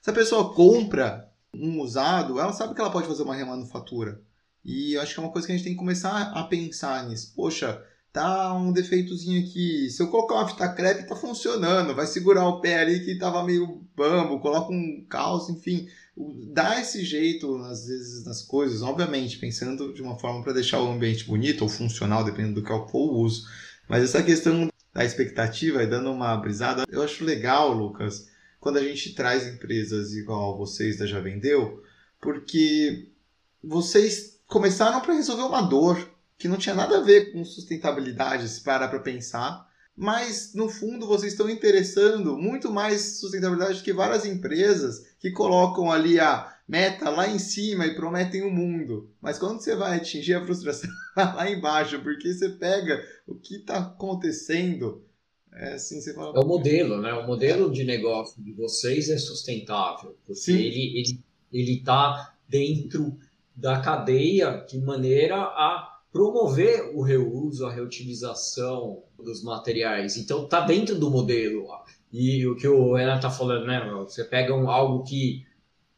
Se a pessoa compra um usado, ela sabe que ela pode fazer uma remanufatura. E eu acho que é uma coisa que a gente tem que começar a pensar nisso. Poxa, tá um defeitozinho aqui. Se eu colocar uma fita crepe, tá funcionando. Vai segurar o pé ali que tava meio bambo. Coloca um calço, enfim. Dá esse jeito, às vezes, nas coisas. Obviamente, pensando de uma forma para deixar o ambiente bonito ou funcional, dependendo do que for o uso. Mas essa questão da expectativa e dando uma brisada, eu acho legal, Lucas, quando a gente traz empresas igual vocês da Já Vendeu, porque vocês começaram para resolver uma dor que não tinha nada a ver com sustentabilidade, se parar para pensar. Mas, no fundo, vocês estão interessando muito mais sustentabilidade do que várias empresas que colocam ali a meta lá em cima e prometem o um mundo. Mas quando você vai atingir a frustração [laughs] lá embaixo, porque você pega o que está acontecendo, é assim, você fala... É o modelo, né? O modelo de negócio de vocês é sustentável. Porque Sim. ele está ele, ele tá dentro da cadeia de maneira a promover o reuso, a reutilização dos materiais. Então, está dentro do modelo. E o que o Renato está falando, né? Você pega um, algo que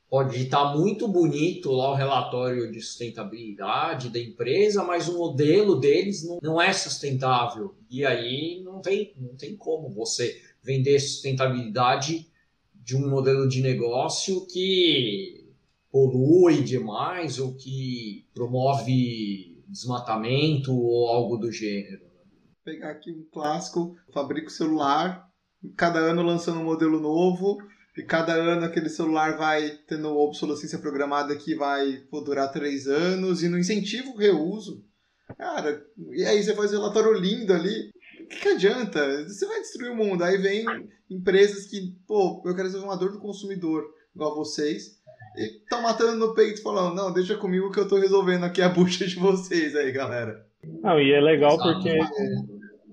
pode estar muito bonito lá o relatório de sustentabilidade da empresa, mas o modelo deles não, não é sustentável. E aí não tem, não tem como você vender sustentabilidade de um modelo de negócio que polui demais ou que promove desmatamento ou algo do gênero. Vou pegar aqui um clássico, fabrico celular, cada ano lançando um modelo novo, e cada ano aquele celular vai tendo obsolescência programada que vai durar três anos, e no incentivo o reuso. Cara, e aí você faz um relatório lindo ali, que, que adianta? Você vai destruir o mundo. Aí vem empresas que, pô, eu quero ser uma dor do consumidor, igual vocês, e estão matando no peito falando, não, deixa comigo que eu tô resolvendo aqui a [laughs] bucha de vocês aí, galera. Não, e é legal porque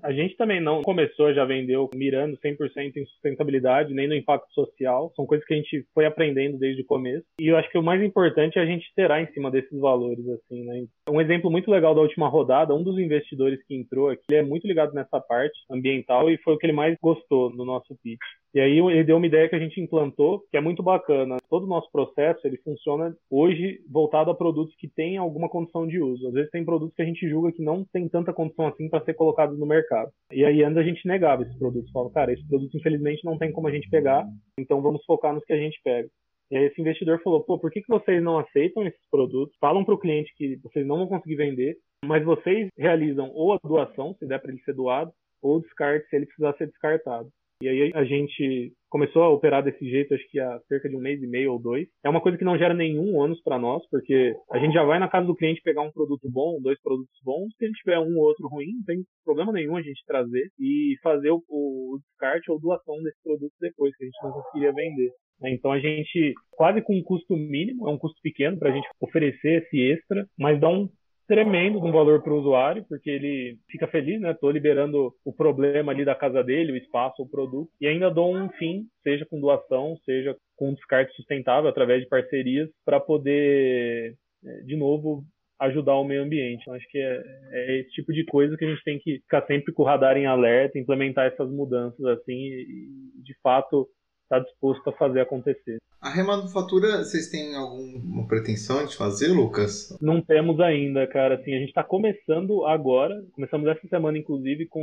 a gente também não começou, já vendeu mirando 100% em sustentabilidade, nem no impacto social. São coisas que a gente foi aprendendo desde o começo. E eu acho que o mais importante é a gente terá em cima desses valores, assim, né? Um exemplo muito legal da última rodada, um dos investidores que entrou aqui, ele é muito ligado nessa parte ambiental e foi o que ele mais gostou no nosso pitch. E aí ele deu uma ideia que a gente implantou, que é muito bacana. Todo o nosso processo, ele funciona hoje voltado a produtos que têm alguma condição de uso. Às vezes tem produtos que a gente julga que não tem tanta condição assim para ser colocados no mercado. E aí antes a gente negava esses produtos. Falava, cara, esse produto infelizmente não tem como a gente pegar, então vamos focar nos que a gente pega. E aí esse investidor falou, pô, por que, que vocês não aceitam esses produtos? Falam para o cliente que vocês não vão conseguir vender, mas vocês realizam ou a doação, se der para ele ser doado, ou o descarte se ele precisar ser descartado. E aí a gente começou a operar desse jeito, acho que há cerca de um mês e meio ou dois. É uma coisa que não gera nenhum ônus para nós, porque a gente já vai na casa do cliente pegar um produto bom, dois produtos bons. Se ele tiver um ou outro ruim, não tem problema nenhum a gente trazer e fazer o, o descarte ou doação desse produto depois, que a gente não conseguiria vender. Então a gente, quase com um custo mínimo, é um custo pequeno para a gente oferecer esse extra, mas dá um tremendo um valor para o usuário, porque ele fica feliz, né? Estou liberando o problema ali da casa dele, o espaço, o produto, e ainda dou um fim, seja com doação, seja com descarte sustentável através de parcerias, para poder, é, de novo, ajudar o meio ambiente. Então, acho que é, é, esse tipo de coisa que a gente tem que ficar sempre com o radar em alerta, implementar essas mudanças assim, e de fato está disposto a fazer acontecer. A remanufatura, vocês têm alguma pretensão de fazer, Lucas? Não temos ainda, cara. Assim, a gente está começando agora, começamos essa semana, inclusive, com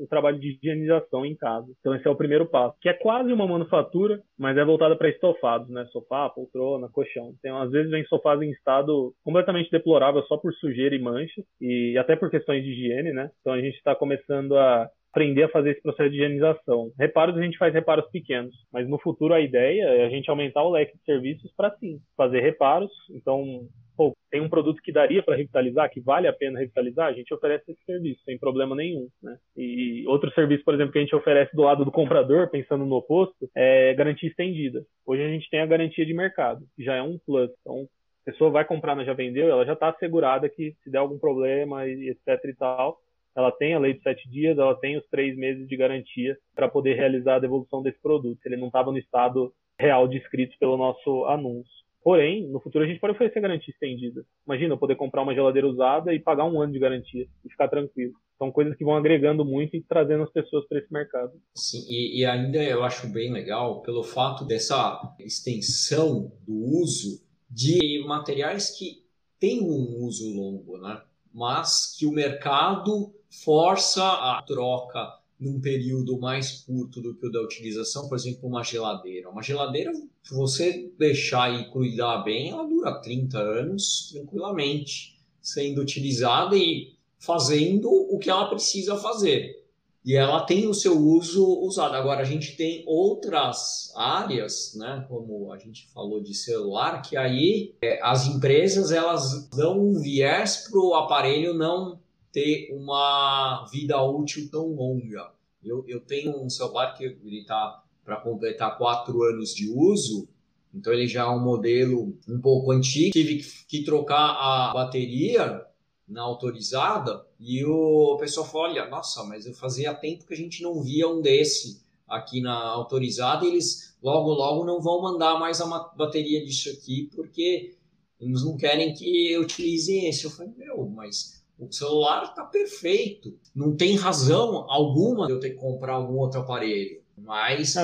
o trabalho de higienização em casa. Então, esse é o primeiro passo, que é quase uma manufatura, mas é voltada para estofados, né? Sofá, poltrona, colchão. Então, às vezes, vem sofás em estado completamente deplorável só por sujeira e mancha, e até por questões de higiene, né? Então, a gente está começando a aprender a fazer esse processo de higienização. Reparos a gente faz reparos pequenos, mas no futuro a ideia é a gente aumentar o leque de serviços para sim fazer reparos. Então, pô, tem um produto que daria para revitalizar, que vale a pena revitalizar, a gente oferece esse serviço sem problema nenhum, né? E outro serviço, por exemplo, que a gente oferece do lado do comprador, pensando no oposto, é garantia estendida. Hoje a gente tem a garantia de mercado, que já é um plus. Então, a pessoa vai comprar na Já Vendeu, ela já está assegurada que se der algum problema e etc e tal, ela tem a lei de sete dias, ela tem os três meses de garantia para poder realizar a devolução desse produto, se ele não estava no estado real descrito pelo nosso anúncio. Porém, no futuro a gente pode oferecer garantia estendida. Imagina eu poder comprar uma geladeira usada e pagar um ano de garantia e ficar tranquilo. São coisas que vão agregando muito e trazendo as pessoas para esse mercado. Sim, e, e, ainda eu acho bem legal pelo fato dessa extensão do uso de materiais que têm um uso longo, né? mas que o mercado força a troca num período mais curto do que o da utilização, por exemplo, uma geladeira. Uma geladeira, se você deixar e cuidar bem, ela dura 30 anos tranquilamente, sendo utilizada e fazendo o que ela precisa fazer. E ela tem o seu uso usado. Agora, a gente tem outras áreas, né, como a gente falou de celular, que aí é, as empresas elas dão um viés para o aparelho não ter uma vida útil tão longa. Eu, eu tenho um celular que ele está para completar quatro anos de uso, então ele já é um modelo um pouco antigo. Tive que trocar a bateria na autorizada e o pessoal falou, olha, nossa, mas eu fazia tempo que a gente não via um desse aqui na autorizada e eles logo, logo não vão mandar mais a bateria disso aqui porque eles não querem que eu utilize esse. Eu falei, meu, mas o celular está perfeito. Não tem razão alguma de eu ter que comprar algum outro aparelho. Mas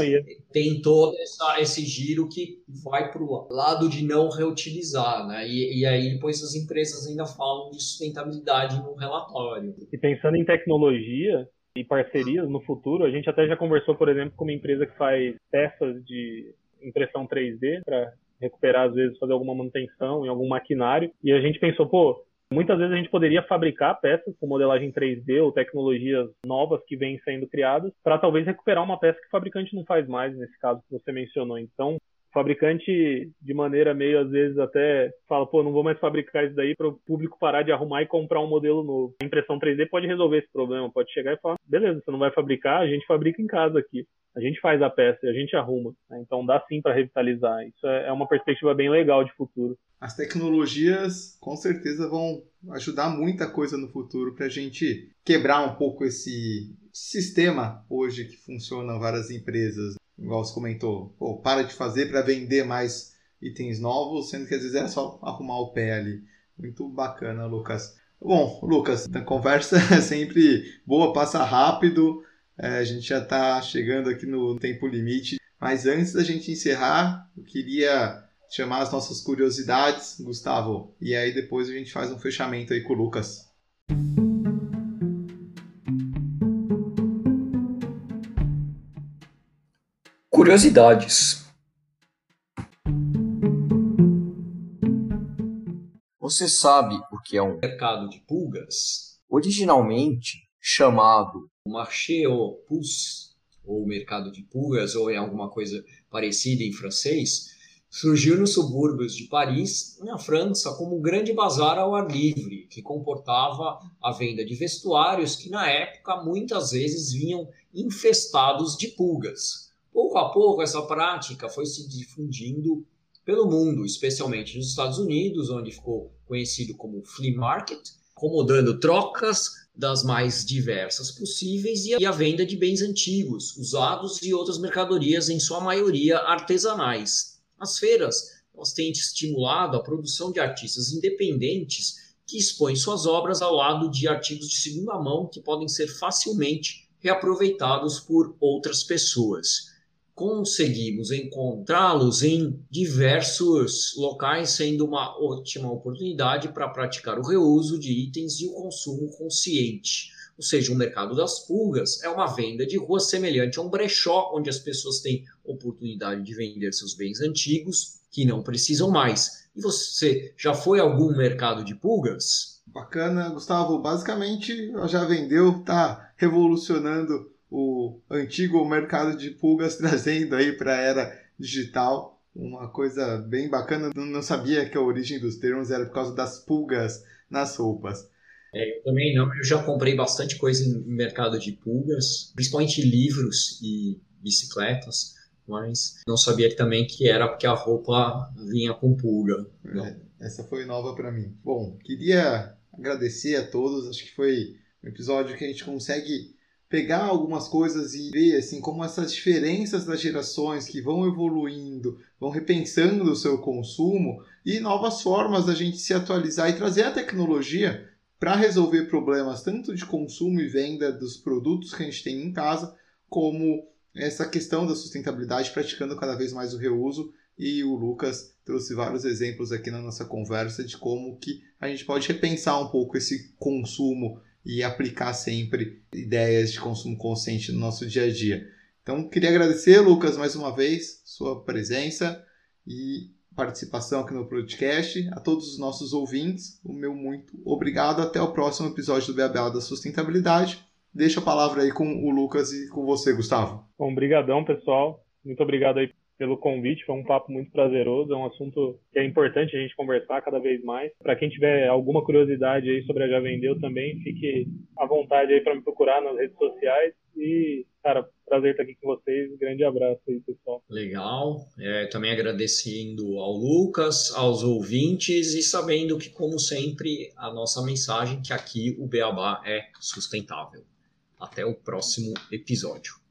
tem todo essa, esse giro que vai para o lado de não reutilizar, né? E, e, aí depois as empresas ainda falam de sustentabilidade no relatório. E pensando em tecnologia e parcerias no futuro, a gente até já conversou, por exemplo, com uma empresa que faz peças de impressão 3D para recuperar, às vezes, fazer alguma manutenção em algum maquinário. E a gente pensou, pô, Muitas vezes a gente poderia fabricar peças com modelagem 3D ou tecnologias novas que vêm sendo criadas para talvez recuperar uma peça que o fabricante não faz mais, nesse caso que você mencionou. Então, fabricante, de maneira meio, às vezes, até fala, pô, não vou mais fabricar isso daí para o público parar de arrumar e comprar um modelo novo. A impressão 3D pode resolver esse problema, pode chegar e falar, beleza, você não vai fabricar, a gente fabrica em casa aqui. A gente faz a peça e a gente arruma. Né? Então dá sim para revitalizar. Isso é, é uma perspectiva bem legal de futuro. As tecnologias com certeza vão ajudar muita coisa no futuro para a gente quebrar um pouco esse sistema hoje que funciona em várias empresas igual você comentou, pô, para de fazer para vender mais itens novos, sendo que às vezes é só arrumar o pé ali. Muito bacana, Lucas. Bom, Lucas, a conversa [laughs] é sempre boa, passa rápido. É, a gente já está chegando aqui no tempo limite. Mas antes da gente encerrar, eu queria chamar as nossas curiosidades, Gustavo. E aí depois a gente faz um fechamento aí com o Lucas. Curiosidades. Você sabe o que é um mercado de pulgas? Originalmente chamado marché aux puces, ou mercado de pulgas, ou em alguma coisa parecida em francês, surgiu nos subúrbios de Paris, na França, como um grande bazar ao ar livre, que comportava a venda de vestuários que na época muitas vezes vinham infestados de pulgas. Pouco a pouco, essa prática foi se difundindo pelo mundo, especialmente nos Estados Unidos, onde ficou conhecido como flea market, acomodando trocas das mais diversas possíveis e a venda de bens antigos, usados e outras mercadorias, em sua maioria artesanais. As feiras elas têm estimulado a produção de artistas independentes que expõem suas obras ao lado de artigos de segunda mão que podem ser facilmente reaproveitados por outras pessoas conseguimos encontrá-los em diversos locais, sendo uma ótima oportunidade para praticar o reuso de itens e o consumo consciente. Ou seja, o mercado das pulgas é uma venda de rua semelhante a um brechó, onde as pessoas têm oportunidade de vender seus bens antigos que não precisam mais. E você já foi a algum mercado de pulgas? Bacana, Gustavo. Basicamente, já vendeu, tá revolucionando o antigo mercado de pulgas [laughs] trazendo aí para a era digital. Uma coisa bem bacana, não sabia que a origem dos termos era por causa das pulgas nas roupas. É, eu também não, eu já comprei bastante coisa em mercado de pulgas, principalmente livros e bicicletas, mas não sabia também que era porque a roupa vinha com pulga. É, essa foi nova para mim. Bom, queria agradecer a todos, acho que foi um episódio que a gente consegue pegar algumas coisas e ver assim como essas diferenças das gerações que vão evoluindo, vão repensando o seu consumo e novas formas da gente se atualizar e trazer a tecnologia para resolver problemas tanto de consumo e venda dos produtos que a gente tem em casa, como essa questão da sustentabilidade, praticando cada vez mais o reuso. E o Lucas trouxe vários exemplos aqui na nossa conversa de como que a gente pode repensar um pouco esse consumo e aplicar sempre ideias de consumo consciente no nosso dia a dia. Então, queria agradecer, Lucas, mais uma vez, sua presença e participação aqui no podcast. A todos os nossos ouvintes, o meu muito obrigado. Até o próximo episódio do Beabel da Sustentabilidade. Deixa a palavra aí com o Lucas e com você, Gustavo. Bom, brigadão, pessoal. Muito obrigado aí pelo convite. Foi um papo muito prazeroso. É um assunto que é importante a gente conversar cada vez mais. Para quem tiver alguma curiosidade aí sobre a Já Vendeu também, fique à vontade aí para me procurar nas redes sociais. E, cara, prazer estar aqui com vocês. Grande abraço aí, pessoal. Legal. É, também agradecendo ao Lucas, aos ouvintes e sabendo que, como sempre, a nossa mensagem que aqui o Beabá é sustentável. Até o próximo episódio.